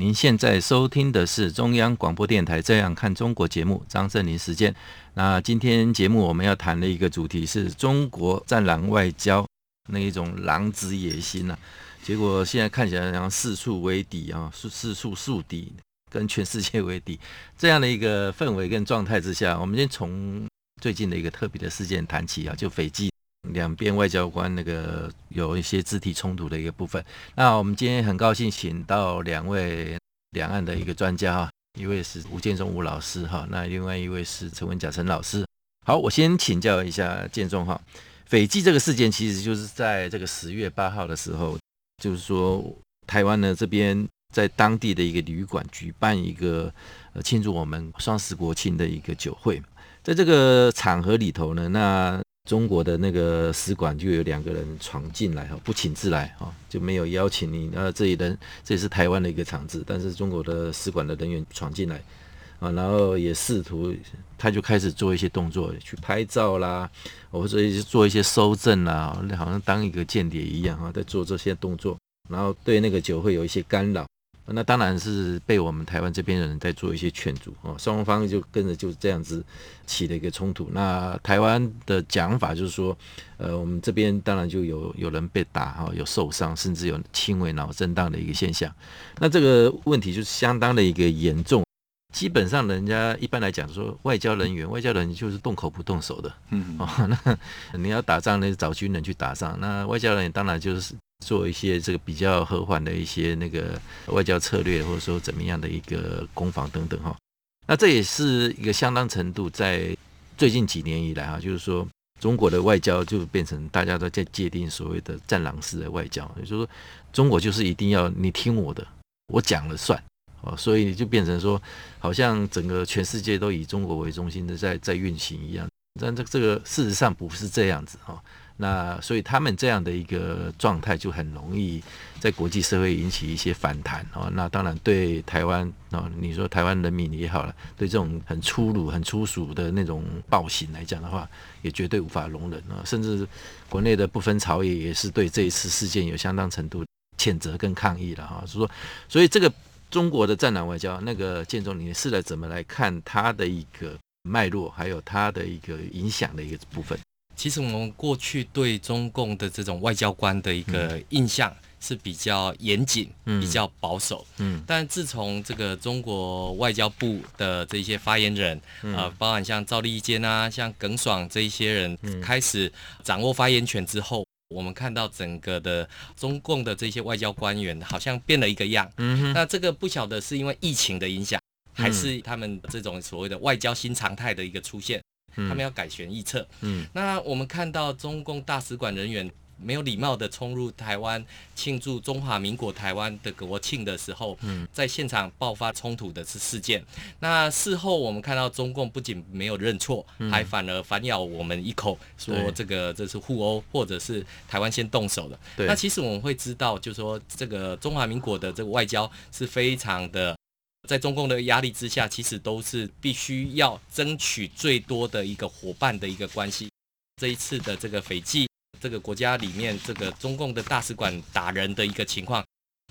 您现在收听的是中央广播电台《这样看中国》节目，张正霖时间。那今天节目我们要谈的一个主题是中国战狼外交那一种狼子野心啊，结果现在看起来好像四处为敌啊，四四处树敌，跟全世界为敌这样的一个氛围跟状态之下，我们先从最近的一个特别的事件谈起啊，就斐济。两边外交官那个有一些肢体冲突的一个部分。那我们今天很高兴请到两位两岸的一个专家哈，一位是吴建中吴老师哈，那另外一位是陈文甲陈老师。好，我先请教一下建中哈，斐济这个事件其实就是在这个十月八号的时候，就是说台湾呢这边在当地的一个旅馆举办一个呃庆祝我们双十国庆的一个酒会，在这个场合里头呢，那。中国的那个使馆就有两个人闯进来哈，不请自来哈，就没有邀请你。那这里人这也是台湾的一个场子，但是中国的使馆的人员闯进来啊，然后也试图，他就开始做一些动作，去拍照啦，或者做一些搜证啦，好像当一个间谍一样哈，在做这些动作，然后对那个酒会有一些干扰。那当然是被我们台湾这边的人在做一些劝阻哦，双方就跟着就这样子起了一个冲突。那台湾的讲法就是说，呃，我们这边当然就有有人被打哈，有受伤，甚至有轻微脑震荡的一个现象。那这个问题就是相当的一个严重。基本上人家一般来讲说，外交人员，外交人员就是动口不动手的，嗯哦，那你要打仗呢，找军人去打仗。那外交人员当然就是。做一些这个比较和缓的一些那个外交策略，或者说怎么样的一个攻防等等哈，那这也是一个相当程度在最近几年以来啊，就是说中国的外交就变成大家都在界定所谓的战狼式的外交，也就是说中国就是一定要你听我的，我讲了算哦，所以就变成说好像整个全世界都以中国为中心的在在运行一样，但这这个事实上不是这样子哈。那所以他们这样的一个状态就很容易在国际社会引起一些反弹啊。那当然对台湾啊，你说台湾人民也好了，对这种很粗鲁、很粗俗的那种暴行来讲的话，也绝对无法容忍啊。甚至国内的不分朝野也是对这一次事件有相当程度谴责跟抗议了哈。是说，所以这个中国的战狼外交，那个建中，你是来怎么来看它的一个脉络，还有它的一个影响的一个部分？其实我们过去对中共的这种外交官的一个印象是比较严谨、嗯、比较保守。嗯，但自从这个中国外交部的这些发言人，嗯、呃，包含像赵立坚啊、像耿爽这一些人开始掌握发言权之后，嗯、我们看到整个的中共的这些外交官员好像变了一个样。嗯哼，那这个不晓得是因为疫情的影响，还是他们这种所谓的外交新常态的一个出现。他们要改弦易辙。嗯，那我们看到中共大使馆人员没有礼貌地冲入台湾庆祝中华民国台湾的国庆的时候，嗯，在现场爆发冲突的是事件。那事后我们看到中共不仅没有认错，还反而反咬我们一口，说这个这是互殴，或者是台湾先动手的。对，那其实我们会知道，就是说这个中华民国的这个外交是非常的。在中共的压力之下，其实都是必须要争取最多的一个伙伴的一个关系。这一次的这个斐济这个国家里面，这个中共的大使馆打人的一个情况，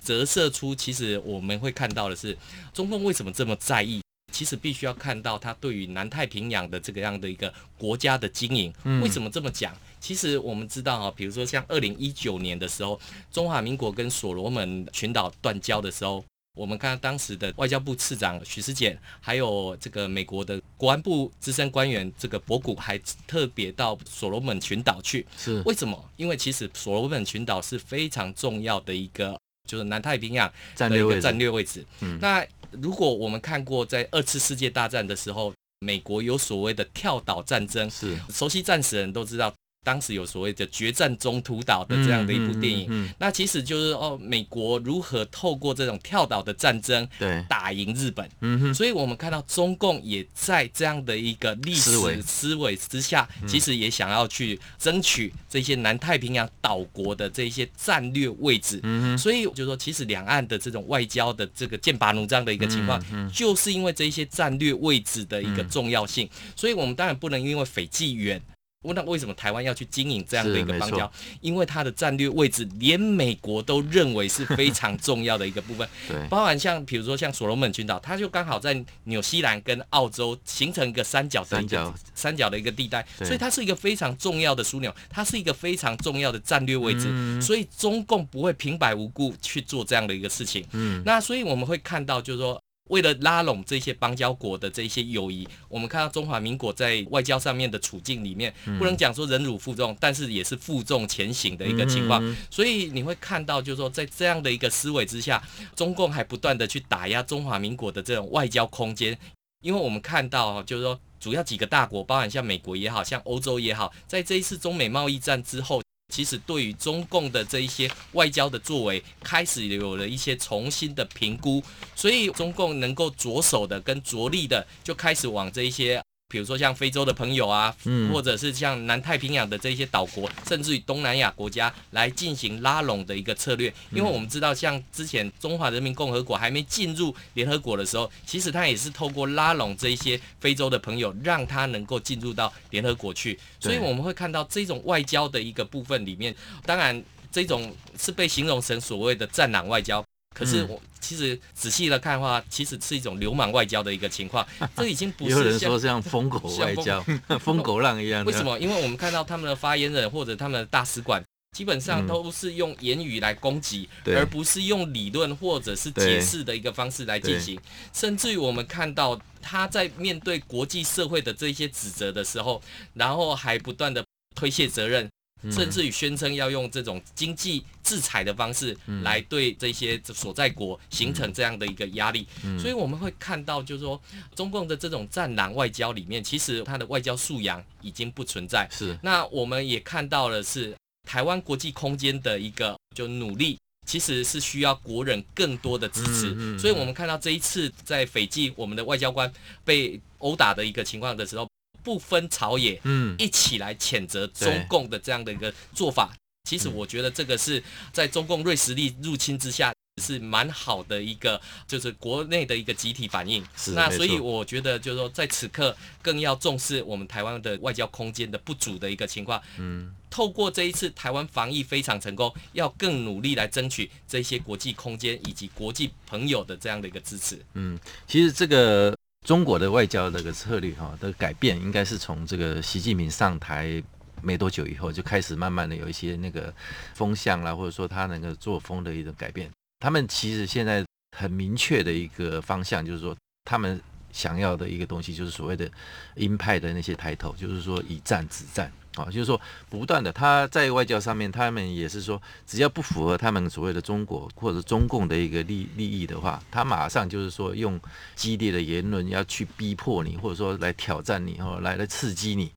折射出其实我们会看到的是，中共为什么这么在意？其实必须要看到他对于南太平洋的这个样的一个国家的经营。为什么这么讲？其实我们知道啊，比如说像二零一九年的时候，中华民国跟所罗门群岛断交的时候。我们看到当时的外交部次长许世俭，还有这个美国的国安部资深官员这个博古，还特别到所罗门群岛去。是为什么？因为其实所罗门群岛是非常重要的一个，就是南太平洋的一个战略位置。嗯，那如果我们看过在二次世界大战的时候，美国有所谓的跳岛战争，是熟悉战史的人都知道，当时有所谓的决战中途岛的这样的一部电影，嗯嗯嗯、那其实就是哦，美国如何透过这种跳岛的战争，对，打赢日本。嗯哼，所以我们看到中共也在这样的一个历史思维之下，其实也想要去争取这些南太平洋岛国的这些战略位置。嗯哼，所以就是说，其实两岸的这种外交的这个剑拔弩张的一个情况，就是因为这一些战略位置的一个重要性。所以我们当然不能因为斐济远。那为什么台湾要去经营这样的一个邦交？因为它的战略位置，连美国都认为是非常重要的一个部分。对，包含像比如说像所罗门群岛，它就刚好在纽西兰跟澳洲形成一个三角的一个三角三角的一个地带，所以它是一个非常重要的枢纽，它是一个非常重要的战略位置。嗯、所以中共不会平白无故去做这样的一个事情。嗯，那所以我们会看到，就是说。为了拉拢这些邦交国的这些友谊，我们看到中华民国在外交上面的处境里面，不能讲说忍辱负重，但是也是负重前行的一个情况。所以你会看到，就是说在这样的一个思维之下，中共还不断的去打压中华民国的这种外交空间，因为我们看到，就是说主要几个大国，包含像美国也好，像欧洲也好，在这一次中美贸易战之后。其实对于中共的这一些外交的作为，开始有了一些重新的评估，所以中共能够着手的跟着力的，就开始往这一些。比如说像非洲的朋友啊，或者是像南太平洋的这些岛国，甚至于东南亚国家来进行拉拢的一个策略。因为我们知道，像之前中华人民共和国还没进入联合国的时候，其实他也是透过拉拢这一些非洲的朋友，让他能够进入到联合国去。所以我们会看到这种外交的一个部分里面，当然这种是被形容成所谓的战狼外交。可是我其实仔细的看的话，其实是一种流氓外交的一个情况。这已经不是像有人说像疯狗外交、疯狗浪一样。为什么？因为我们看到他们的发言人或者他们的大使馆，基本上都是用言语来攻击，而不是用理论或者是解释的一个方式来进行。甚至于我们看到他在面对国际社会的这些指责的时候，然后还不断的推卸责任。甚至于宣称要用这种经济制裁的方式来对这些所在国形成这样的一个压力，所以我们会看到，就是说中共的这种战狼外交里面，其实它的外交素养已经不存在。是。那我们也看到了，是台湾国际空间的一个就努力，其实是需要国人更多的支持。所以我们看到这一次在斐济，我们的外交官被殴打的一个情况的时候。不分朝野，嗯，一起来谴责中共的这样的一个做法。其实我觉得这个是在中共锐实力入侵之下，是蛮好的一个，就是国内的一个集体反应。是，那所以我觉得就是说，在此刻更要重视我们台湾的外交空间的不足的一个情况。嗯，透过这一次台湾防疫非常成功，要更努力来争取这些国际空间以及国际朋友的这样的一个支持。嗯，其实这个。中国的外交这个策略哈的改变，应该是从这个习近平上台没多久以后就开始慢慢的有一些那个风向啦，或者说他那个作风的一种改变。他们其实现在很明确的一个方向，就是说他们想要的一个东西，就是所谓的鹰派的那些抬头，就是说以战止战。啊，就是说，不断的他在外交上面，他们也是说，只要不符合他们所谓的中国或者中共的一个利利益的话，他马上就是说用激烈的言论要去逼迫你，或者说来挑战你，哦，来来刺激你。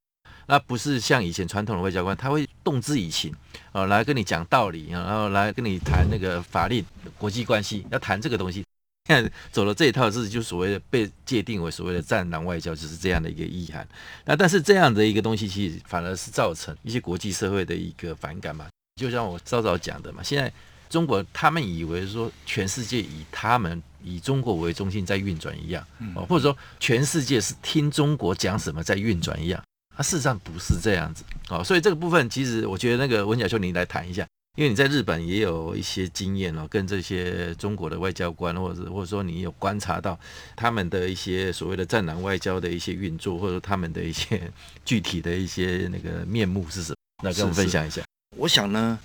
那不是像以前传统的外交官，他会动之以情，啊，来跟你讲道理，然后来跟你谈那个法律、国际关系，要谈这个东西。现在走了这一套，是就所谓的被界定为所谓的战狼外交，就是这样的一个意涵。那但是这样的一个东西，其实反而是造成一些国际社会的一个反感嘛。就像我稍早讲的嘛，现在中国他们以为说全世界以他们以中国为中心在运转一样，哦，或者说全世界是听中国讲什么在运转一样，啊，事实上不是这样子。哦，所以这个部分其实我觉得那个文甲兄，你来谈一下。因为你在日本也有一些经验哦，跟这些中国的外交官，或者或者说你有观察到他们的一些所谓的战狼外交的一些运作，或者他们的一些具体的一些那个面目是什么？那跟我们分享一下。我想呢，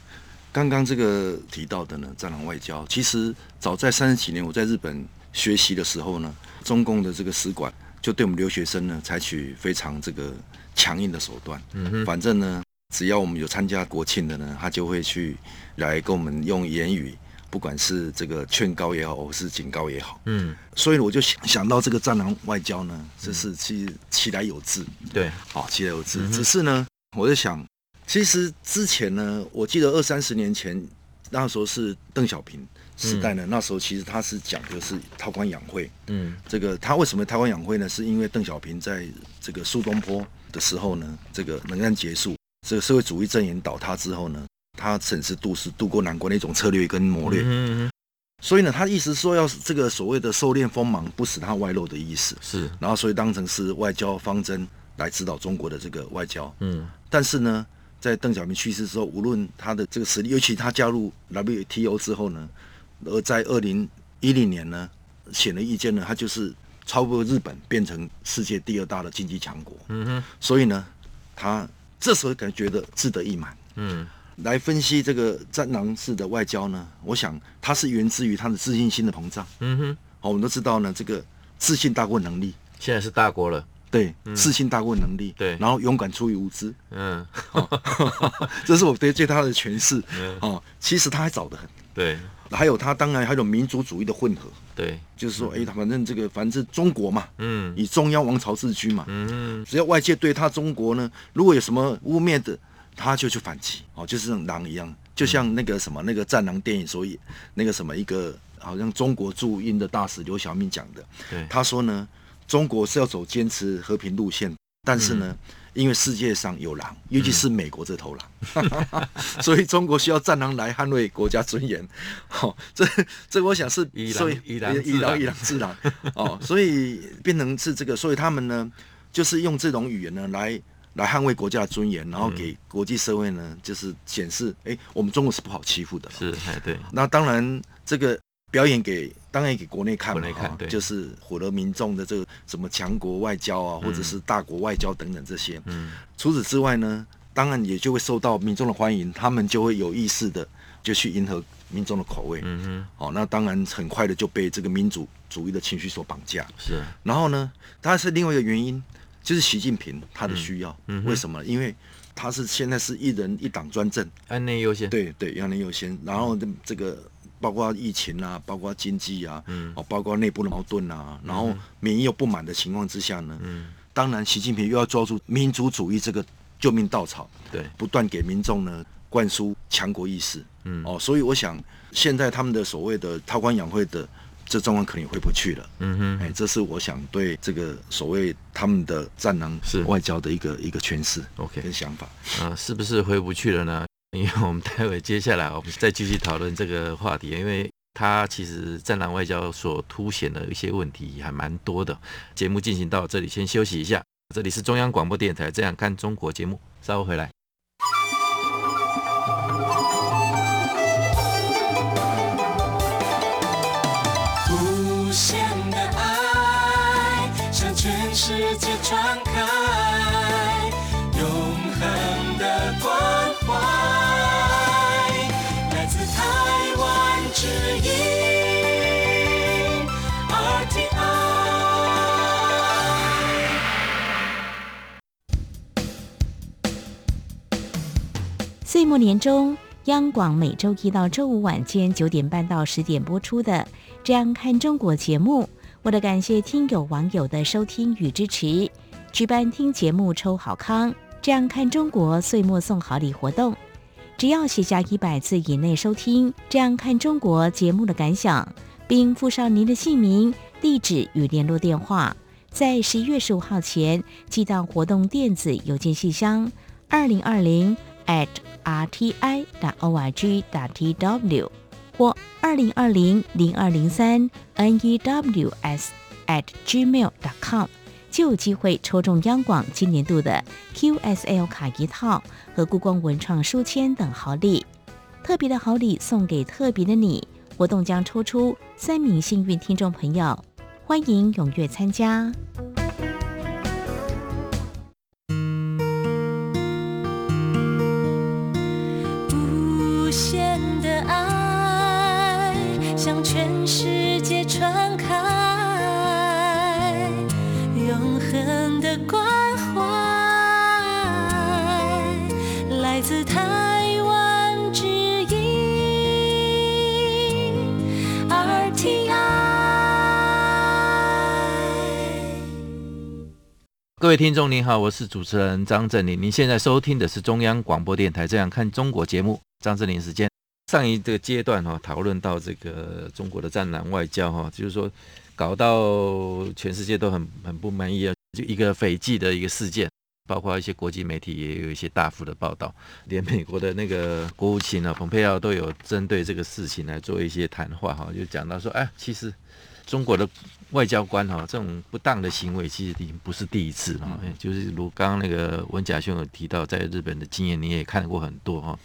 刚刚这个提到的呢，战狼外交，其实早在三十几年我在日本学习的时候呢，中共的这个使馆就对我们留学生呢采取非常这个强硬的手段。嗯哼，反正呢。只要我们有参加国庆的呢，他就会去来跟我们用言语，不管是这个劝告也好，或是警告也好，嗯，所以我就想想到这个战狼外交呢，这是其实其来有志，对，好，其来有自。只是呢，我在想，其实之前呢，我记得二三十年前，那时候是邓小平时代呢，嗯、那时候其实他是讲的是韬光养晦。嗯，这个他为什么韬光养晦呢？是因为邓小平在这个苏东坡的时候呢，这个冷战结束，这个社会主义阵营倒塌之后呢，他审时度势，渡过难关的一种策略跟谋略。嗯嗯。所以呢，他意思说要这个所谓的收敛锋芒，不使他外露的意思。是。然后所以当成是外交方针来指导中国的这个外交。嗯。但是呢。在邓小平去世之后，无论他的这个实力，尤其他加入 WTO 之后呢，而在二零一零年呢，显而易见呢，他就是超过日本，变成世界第二大的经济强国。嗯哼。所以呢，他这时候感觉得志得意满。嗯。来分析这个战狼式的外交呢，我想它是源自于他的自信心的膨胀。嗯哼。好，我们都知道呢，这个自信大过能力。现在是大国了。对，自信大过能力。对，然后勇敢出于无知。嗯，这是我对对他的诠释。哦，其实他还早得很。对，还有他当然还有民族主义的混合。对，就是说，哎，他反正这个反正中国嘛，嗯，以中央王朝自居嘛，嗯，只要外界对他中国呢，如果有什么污蔑的，他就去反击。哦，就是像狼一样，就像那个什么那个战狼电影，所以那个什么一个好像中国驻英的大使刘晓明讲的，对，他说呢。中国是要走坚持和平路线，但是呢，嗯、因为世界上有狼，尤其是美国这头狼，嗯、所以中国需要战狼来捍卫国家尊严。好、哦，这这我想是以所以以狼以狼以狼制狼哦，所以变成是这个，所以他们呢，就是用这种语言呢来来捍卫国家的尊严，然后给国际社会呢，就是显示，哎，我们中国是不好欺负的。是，对。那当然这个。表演给当然也给国内看嘛，看就是获得民众的这个什么强国外交啊，或者是大国外交等等这些。嗯，除此之外呢，当然也就会受到民众的欢迎，他们就会有意识的就去迎合民众的口味。嗯哼，哦，那当然很快的就被这个民主主义的情绪所绑架。是，然后呢，它是另外一个原因，就是习近平他的需要。嗯，为什么？因为他是现在是一人一党专政，安内优先。对对，安内优先。然后这个。包括疫情啊，包括经济啊，嗯，哦，包括内部的矛盾啊，然后民意又不满的情况之下呢，嗯，当然习近平又要抓住民族主义这个救命稻草，对，不断给民众呢灌输强国意识，嗯，哦，所以我想现在他们的所谓的韬光养晦的这状况可能也回不去了，嗯哼，哎，这是我想对这个所谓他们的战狼是。外交的一个一个诠释，OK，跟想法，啊，是不是回不去了呢？因为我们待会接下来我们再继续讨论这个话题，因为它其实战狼外交所凸显的一些问题还蛮多的。节目进行到这里，先休息一下。这里是中央广播电台《这样看中国》节目，稍后回来。无限的爱向全世界传末年终，央广每周一到周五晚间九点半到十点播出的《这样看中国》节目，为了感谢听友网友的收听与支持，举办听节目抽好康《这样看中国》岁末送好礼活动。只要写下一百字以内收听《这样看中国》节目的感想，并附上您的姓名、地址与联络电话，在十一月十五号前寄到活动电子邮件信箱二零二零 at。R t i 打 o r g 打 t w 或二零二零零二零三 news at gmail dot com 就有机会抽中央广今年度的 QSL 卡一套和故宫文创书签等好礼。特别的好礼送给特别的你，活动将抽出三名幸运听众朋友，欢迎踊跃参加。各位听众您好，我是主持人张正霖。您现在收听的是中央广播电台《这样看中国》节目，张正霖时间。上一个阶段哈，讨论到这个中国的战狼外交哈，就是说搞到全世界都很很不满意啊，就一个斐济的一个事件，包括一些国际媒体也有一些大幅的报道，连美国的那个国务卿啊，蓬佩奥都有针对这个事情来做一些谈话哈，就讲到说，哎，其实中国的外交官哈，这种不当的行为其实已经不是第一次了，就是如刚刚那个文甲兄有提到，在日本的经验你也看过很多哈，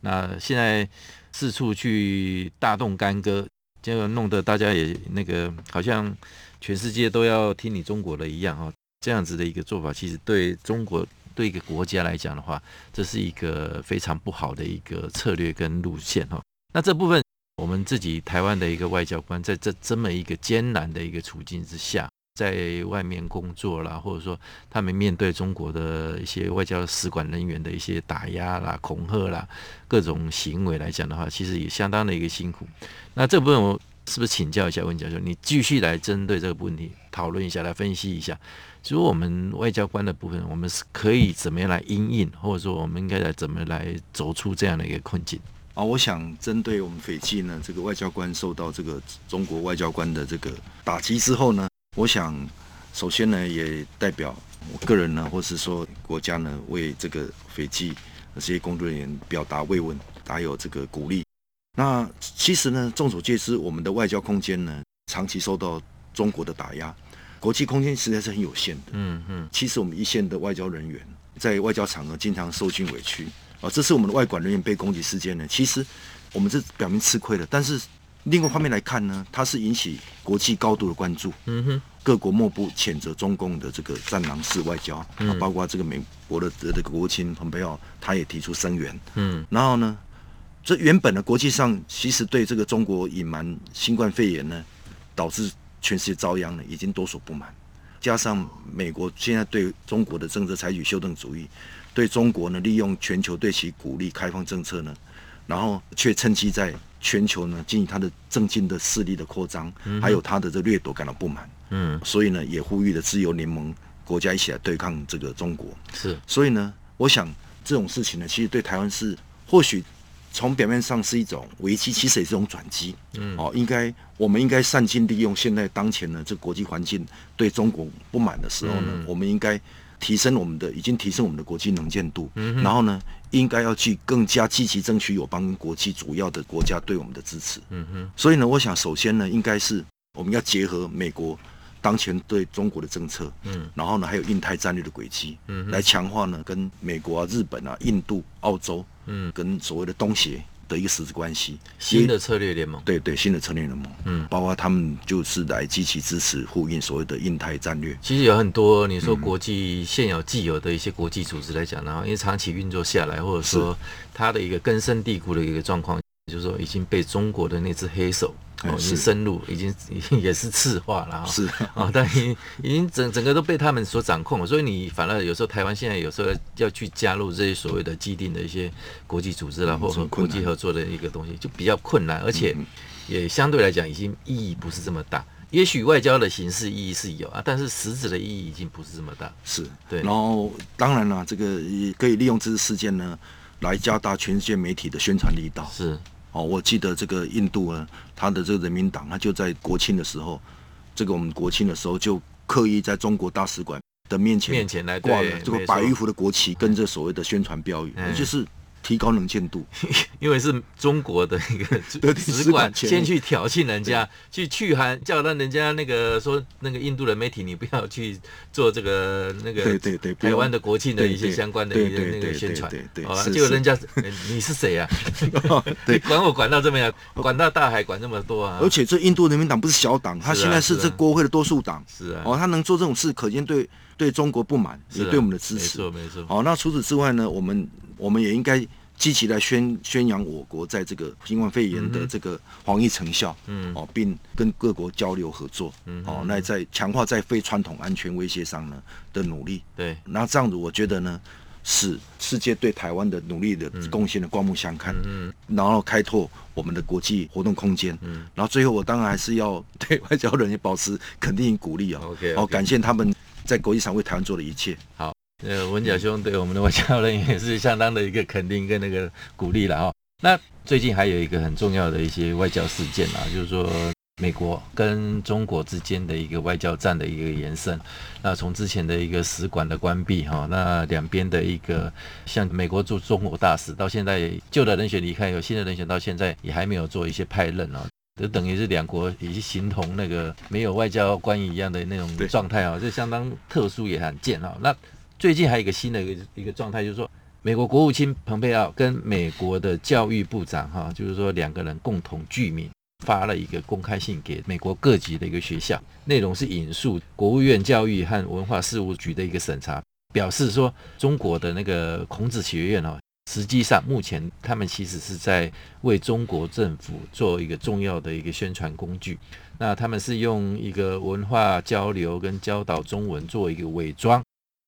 那现在。四处去大动干戈，结果弄得大家也那个好像全世界都要听你中国的一样哈，这样子的一个做法，其实对中国对一个国家来讲的话，这是一个非常不好的一个策略跟路线哈。那这部分我们自己台湾的一个外交官，在这这么一个艰难的一个处境之下。在外面工作啦，或者说他们面对中国的一些外交使馆人员的一些打压啦、恐吓啦，各种行为来讲的话，其实也相当的一个辛苦。那这部分我是不是请教一下温教授？你继续来针对这个问题讨论一下，来分析一下，就是我们外交官的部分，我们是可以怎么样来因应，或者说我们应该来怎么来走出这样的一个困境？啊，我想针对我们斐济呢，这个外交官受到这个中国外交官的这个打击之后呢，我想，首先呢，也代表我个人呢，或是说国家呢，为这个斐济这些工作人员表达慰问，还有这个鼓励。那其实呢，众所皆知，我们的外交空间呢，长期受到中国的打压，国际空间实在是很有限的。嗯嗯。其实我们一线的外交人员在外交场合经常受尽委屈啊，这是我们的外管人员被攻击事件呢。其实我们是表明吃亏了，但是。另外一方面来看呢，它是引起国际高度的关注。嗯哼，各国莫不谴责中共的这个战狼式外交，嗯、包括这个美国的这个国务卿蓬佩奥，他也提出声援。嗯，然后呢，这原本的国际上其实对这个中国隐瞒新冠肺炎呢，导致全世界遭殃呢，已经多所不满。加上美国现在对中国的政策采取修正主义，对中国呢利用全球对其鼓励开放政策呢，然后却趁机在全球呢，进行他的政经的势力的扩张，还有他的这掠夺感到不满，嗯，所以呢，也呼吁了自由联盟国家一起来对抗这个中国。是，所以呢，我想这种事情呢，其实对台湾是或许从表面上是一种危机，其实也是一种转机。嗯，哦，应该我们应该善尽利用现在当前呢这国际环境对中国不满的时候呢，嗯、我们应该。提升我们的，已经提升我们的国际能见度，嗯、然后呢，应该要去更加积极争取友邦国际主要的国家对我们的支持。嗯哼，所以呢，我想首先呢，应该是我们要结合美国当前对中国的政策，嗯，然后呢，还有印太战略的轨迹，嗯，来强化呢跟美国啊、日本啊、印度、澳洲，嗯，跟所谓的东协。的一个实质关系，新的策略联盟，对对，新的策略联盟，嗯，包括他们就是来积极支持呼应所谓的印太战略。其实有很多你说国际现有既有的一些国际组织来讲，然后因为长期运作下来，或者说它的一个根深蒂固的一个状况，就是说已经被中国的那只黑手。哦，已经深入，已经 已经也是赤化了哈。是啊，但已经已经整整个都被他们所掌控了。所以你反而有时候台湾现在有时候要去加入这些所谓的既定的一些国际组织啦，或者国际合作的一个东西，就比较困难，而且也相对来讲已经意义不是这么大。也许外交的形式意义是有啊，但是实质的意义已经不是这么大。是对。然后当然了，这个也可以利用这次事件呢，来加大全世界媒体的宣传力道。是。哦，我记得这个印度呢，他的这个人民党，他就在国庆的时候，这个我们国庆的时候就刻意在中国大使馆的面前面前来挂了这个百余幅的国旗，跟这所谓的宣传标语，嗯、就是。提高能见度，因为是中国的一个 使馆先去挑衅人家，去去函叫让人家那个说那个印度的媒体，你不要去做这个那个对对台湾的国庆的一些相关的一些那个宣传，好吧？结果人家你是谁啊？对，管我管到这么样，管到大海管那么多啊！而且这印度人民党不是小党，他现在是这国会的多数党，是啊，哦，他能做这种事，可见对对中国不满，也对我们的支持，没错没错。好，那除此之外呢，我们。我们也应该积极来宣宣扬我国在这个新冠肺炎的这个防疫成效，嗯，哦，并跟各国交流合作，嗯，哦，那在强化在非传统安全威胁上呢的努力，对，那这样子我觉得呢，使世界对台湾的努力的贡献的刮目相看，嗯，然后开拓我们的国际活动空间，嗯，然后最后我当然还是要对外交人员保持肯定与鼓励啊，OK，哦，感谢他们。在国际上为台湾做的一切。好，呃，文甲兄对我们的外交人员也是相当的一个肯定跟那个鼓励了哈。那最近还有一个很重要的一些外交事件啊，就是说美国跟中国之间的一个外交战的一个延伸。那从之前的一个使馆的关闭哈，那两边的一个像美国驻中国大使到现在旧的人选离开，有新的人选到现在也还没有做一些派任啊。就等于是两国已经形同那个没有外交关系一样的那种状态啊，这相当特殊也罕见啊。那最近还有一个新的一个一个状态，就是说美国国务卿蓬佩奥跟美国的教育部长哈，就是说两个人共同具名发了一个公开信给美国各级的一个学校，内容是引述国务院教育和文化事务局的一个审查，表示说中国的那个孔子学院哦。实际上，目前他们其实是在为中国政府做一个重要的一个宣传工具。那他们是用一个文化交流跟教导中文做一个伪装。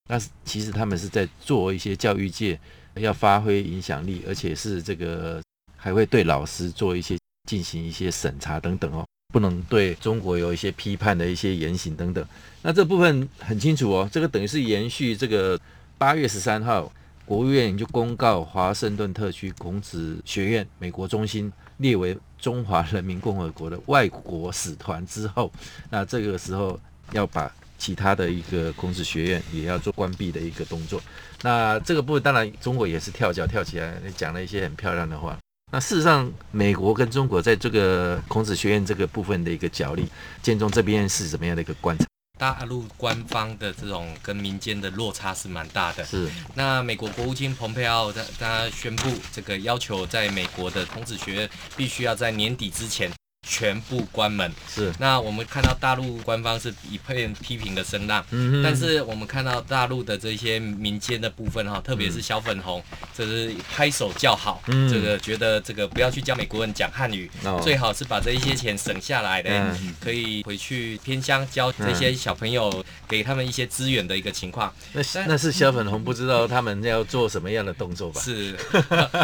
那其实他们是在做一些教育界要发挥影响力，而且是这个还会对老师做一些进行一些审查等等哦，不能对中国有一些批判的一些言行等等。那这部分很清楚哦，这个等于是延续这个八月十三号。国务院就公告华盛顿特区孔子学院美国中心列为中华人民共和国的外国使团之后，那这个时候要把其他的一个孔子学院也要做关闭的一个动作。那这个部分当然中国也是跳脚跳起来，讲了一些很漂亮的话。那事实上，美国跟中国在这个孔子学院这个部分的一个角力，建中这边是怎么样的一个观察？大陆官方的这种跟民间的落差是蛮大的。是。那美国国务卿蓬佩奥他他宣布这个要求，在美国的孔子学院必须要在年底之前。全部关门。是，那我们看到大陆官方是一片批评的声浪，嗯，但是我们看到大陆的这些民间的部分哈，特别是小粉红，这是拍手叫好，嗯，这个觉得这个不要去教美国人讲汉语，哦，最好是把这一些钱省下来的，嗯，可以回去偏乡教这些小朋友，给他们一些资源的一个情况。那那是小粉红不知道他们要做什么样的动作吧？是，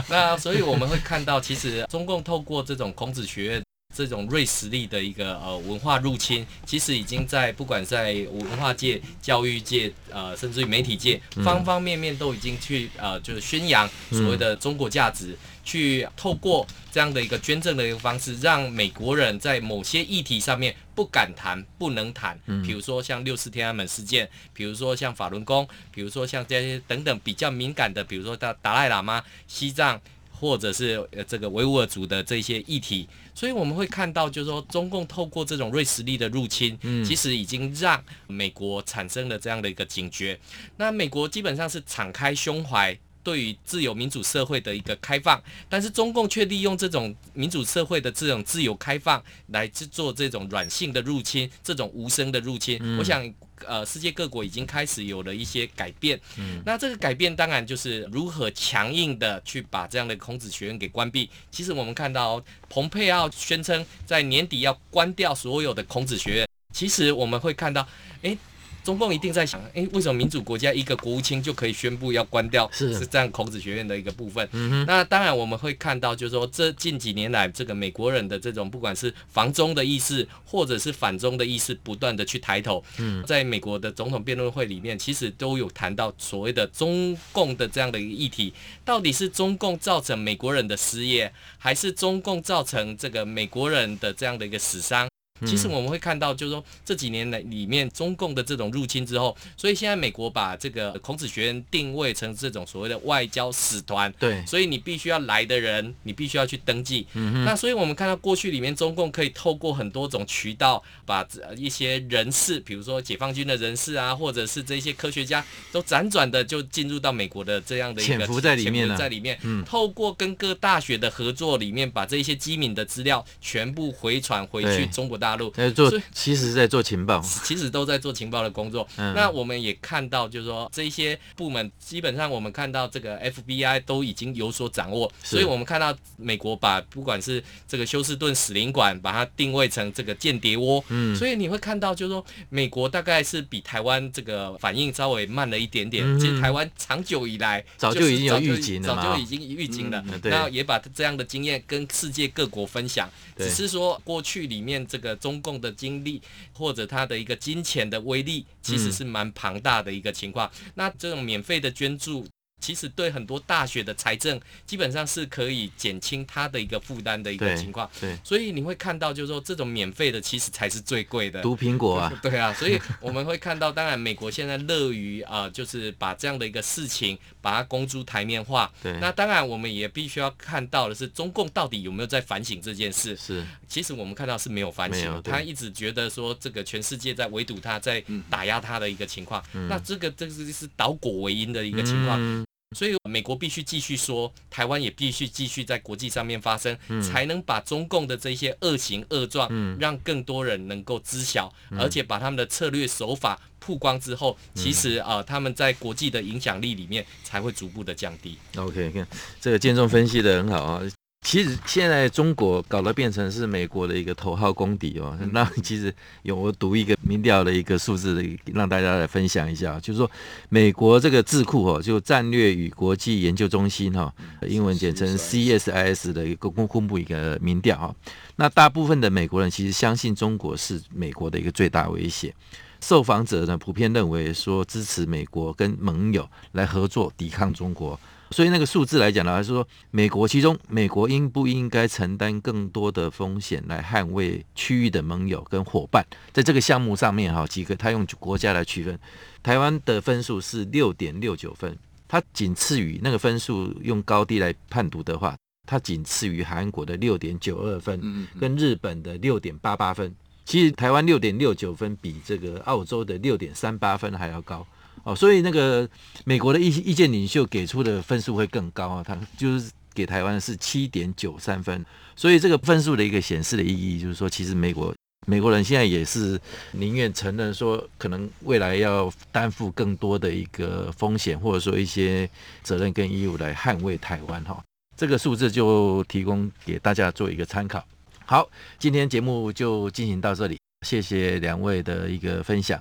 那所以我们会看到，其实中共透过这种孔子学院。这种瑞士力的一个呃文化入侵，其实已经在不管在文化界、教育界，呃，甚至于媒体界，方方面面都已经去呃，就是宣扬所谓的中国价值，去透过这样的一个捐赠的一个方式，让美国人在某些议题上面不敢谈、不能谈。比如说像六四天安门事件，比如说像法轮功，比如说像这些等等比较敏感的，比如说达达赖喇嘛、西藏。或者是呃这个维吾尔族的这些议题，所以我们会看到，就是说中共透过这种瑞士力的入侵，嗯，其实已经让美国产生了这样的一个警觉。那美国基本上是敞开胸怀对于自由民主社会的一个开放，但是中共却利用这种民主社会的这种自由开放来去做这种软性的入侵，这种无声的入侵。嗯，我想。呃，世界各国已经开始有了一些改变。嗯，那这个改变当然就是如何强硬的去把这样的孔子学院给关闭。其实我们看到，蓬佩奥宣称在年底要关掉所有的孔子学院。其实我们会看到，诶。中共一定在想，诶，为什么民主国家一个国务卿就可以宣布要关掉？是是这样，孔子学院的一个部分。嗯，那当然我们会看到，就是说这近几年来，这个美国人的这种不管是防中的意识，或者是反中的意识，不断的去抬头。嗯，在美国的总统辩论会里面，其实都有谈到所谓的中共的这样的一个议题，到底是中共造成美国人的失业，还是中共造成这个美国人的这样的一个死伤？其实我们会看到，就是说这几年来里面中共的这种入侵之后，所以现在美国把这个孔子学院定位成这种所谓的外交使团。对，所以你必须要来的人，你必须要去登记。嗯，那所以我们看到过去里面中共可以透过很多种渠道，把一些人士，比如说解放军的人士啊，或者是这些科学家，都辗转的就进入到美国的这样的一个潜伏在里面了。在里面，嗯，透过跟各大学的合作里面，把这些机敏的资料全部回传回去中国大。大陆在做，其实在做情报，其实都在做情报的工作。嗯、那我们也看到，就是说这些部门基本上，我们看到这个 FBI 都已经有所掌握。所以我们看到美国把不管是这个休斯顿使领馆，把它定位成这个间谍窝。嗯，所以你会看到，就是说美国大概是比台湾这个反应稍微慢了一点点。嗯、其实台湾长久以来早就已经有预警了，早就已经预警了。那也把这样的经验跟世界各国分享。只是说过去里面这个。个中共的精力或者他的一个金钱的威力，其实是蛮庞大的一个情况。嗯、那这种免费的捐助。其实对很多大学的财政基本上是可以减轻他的一个负担的一个情况，对，所以你会看到就是说这种免费的其实才是最贵的。毒苹果啊，对啊，所以我们会看到，当然美国现在乐于啊，就是把这样的一个事情把它公诸台面化。对，那当然我们也必须要看到的是，中共到底有没有在反省这件事？是，其实我们看到是没有反省，他一直觉得说这个全世界在围堵他，在打压他的一个情况。嗯、那这个这个是倒果为因的一个情况。嗯所以，美国必须继续说，台湾也必须继续在国际上面发声，嗯、才能把中共的这些恶行恶状，嗯、让更多人能够知晓，嗯、而且把他们的策略手法曝光之后，嗯、其实啊、呃，他们在国际的影响力里面才会逐步的降低。OK，看这个建中分析的很好啊。其实现在中国搞得变成是美国的一个头号公敌哦。那其实有我读一个民调的一个数字的，让大家来分享一下，就是说美国这个智库哦，就战略与国际研究中心哈，英文简称 CSIS 的一个公公布一个民调哈。那大部分的美国人其实相信中国是美国的一个最大威胁，受访者呢普遍认为说支持美国跟盟友来合作抵抗中国。所以那个数字来讲呢，还是说美国其中，美国应不应该承担更多的风险来捍卫区域的盟友跟伙伴？在这个项目上面哈，几个他用国家来区分，台湾的分数是六点六九分，它仅次于那个分数用高低来判读的话，它仅次于韩国的六点九二分，跟日本的六点八八分。其实台湾六点六九分比这个澳洲的六点三八分还要高。哦，所以那个美国的意意见领袖给出的分数会更高啊，他就是给台湾是七点九三分，所以这个分数的一个显示的意义就是说，其实美国美国人现在也是宁愿承认说，可能未来要担负更多的一个风险，或者说一些责任跟义务来捍卫台湾哈。这个数字就提供给大家做一个参考。好，今天节目就进行到这里，谢谢两位的一个分享。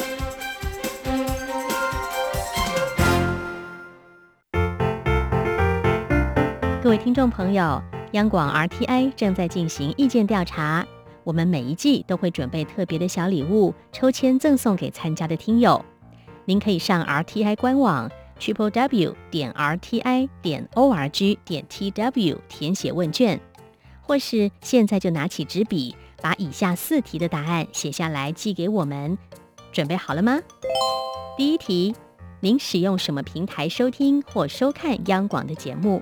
各位听众朋友，央广 RTI 正在进行意见调查，我们每一季都会准备特别的小礼物，抽签赠送给参加的听友。您可以上 RTI 官网 triple w 点 rti 点 org 点 tw 填写问卷，或是现在就拿起纸笔，把以下四题的答案写下来寄给我们。准备好了吗？第一题，您使用什么平台收听或收看央广的节目？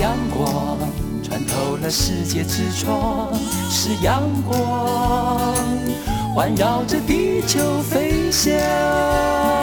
阳光穿透了世界之窗，是阳光环绕着地球飞翔。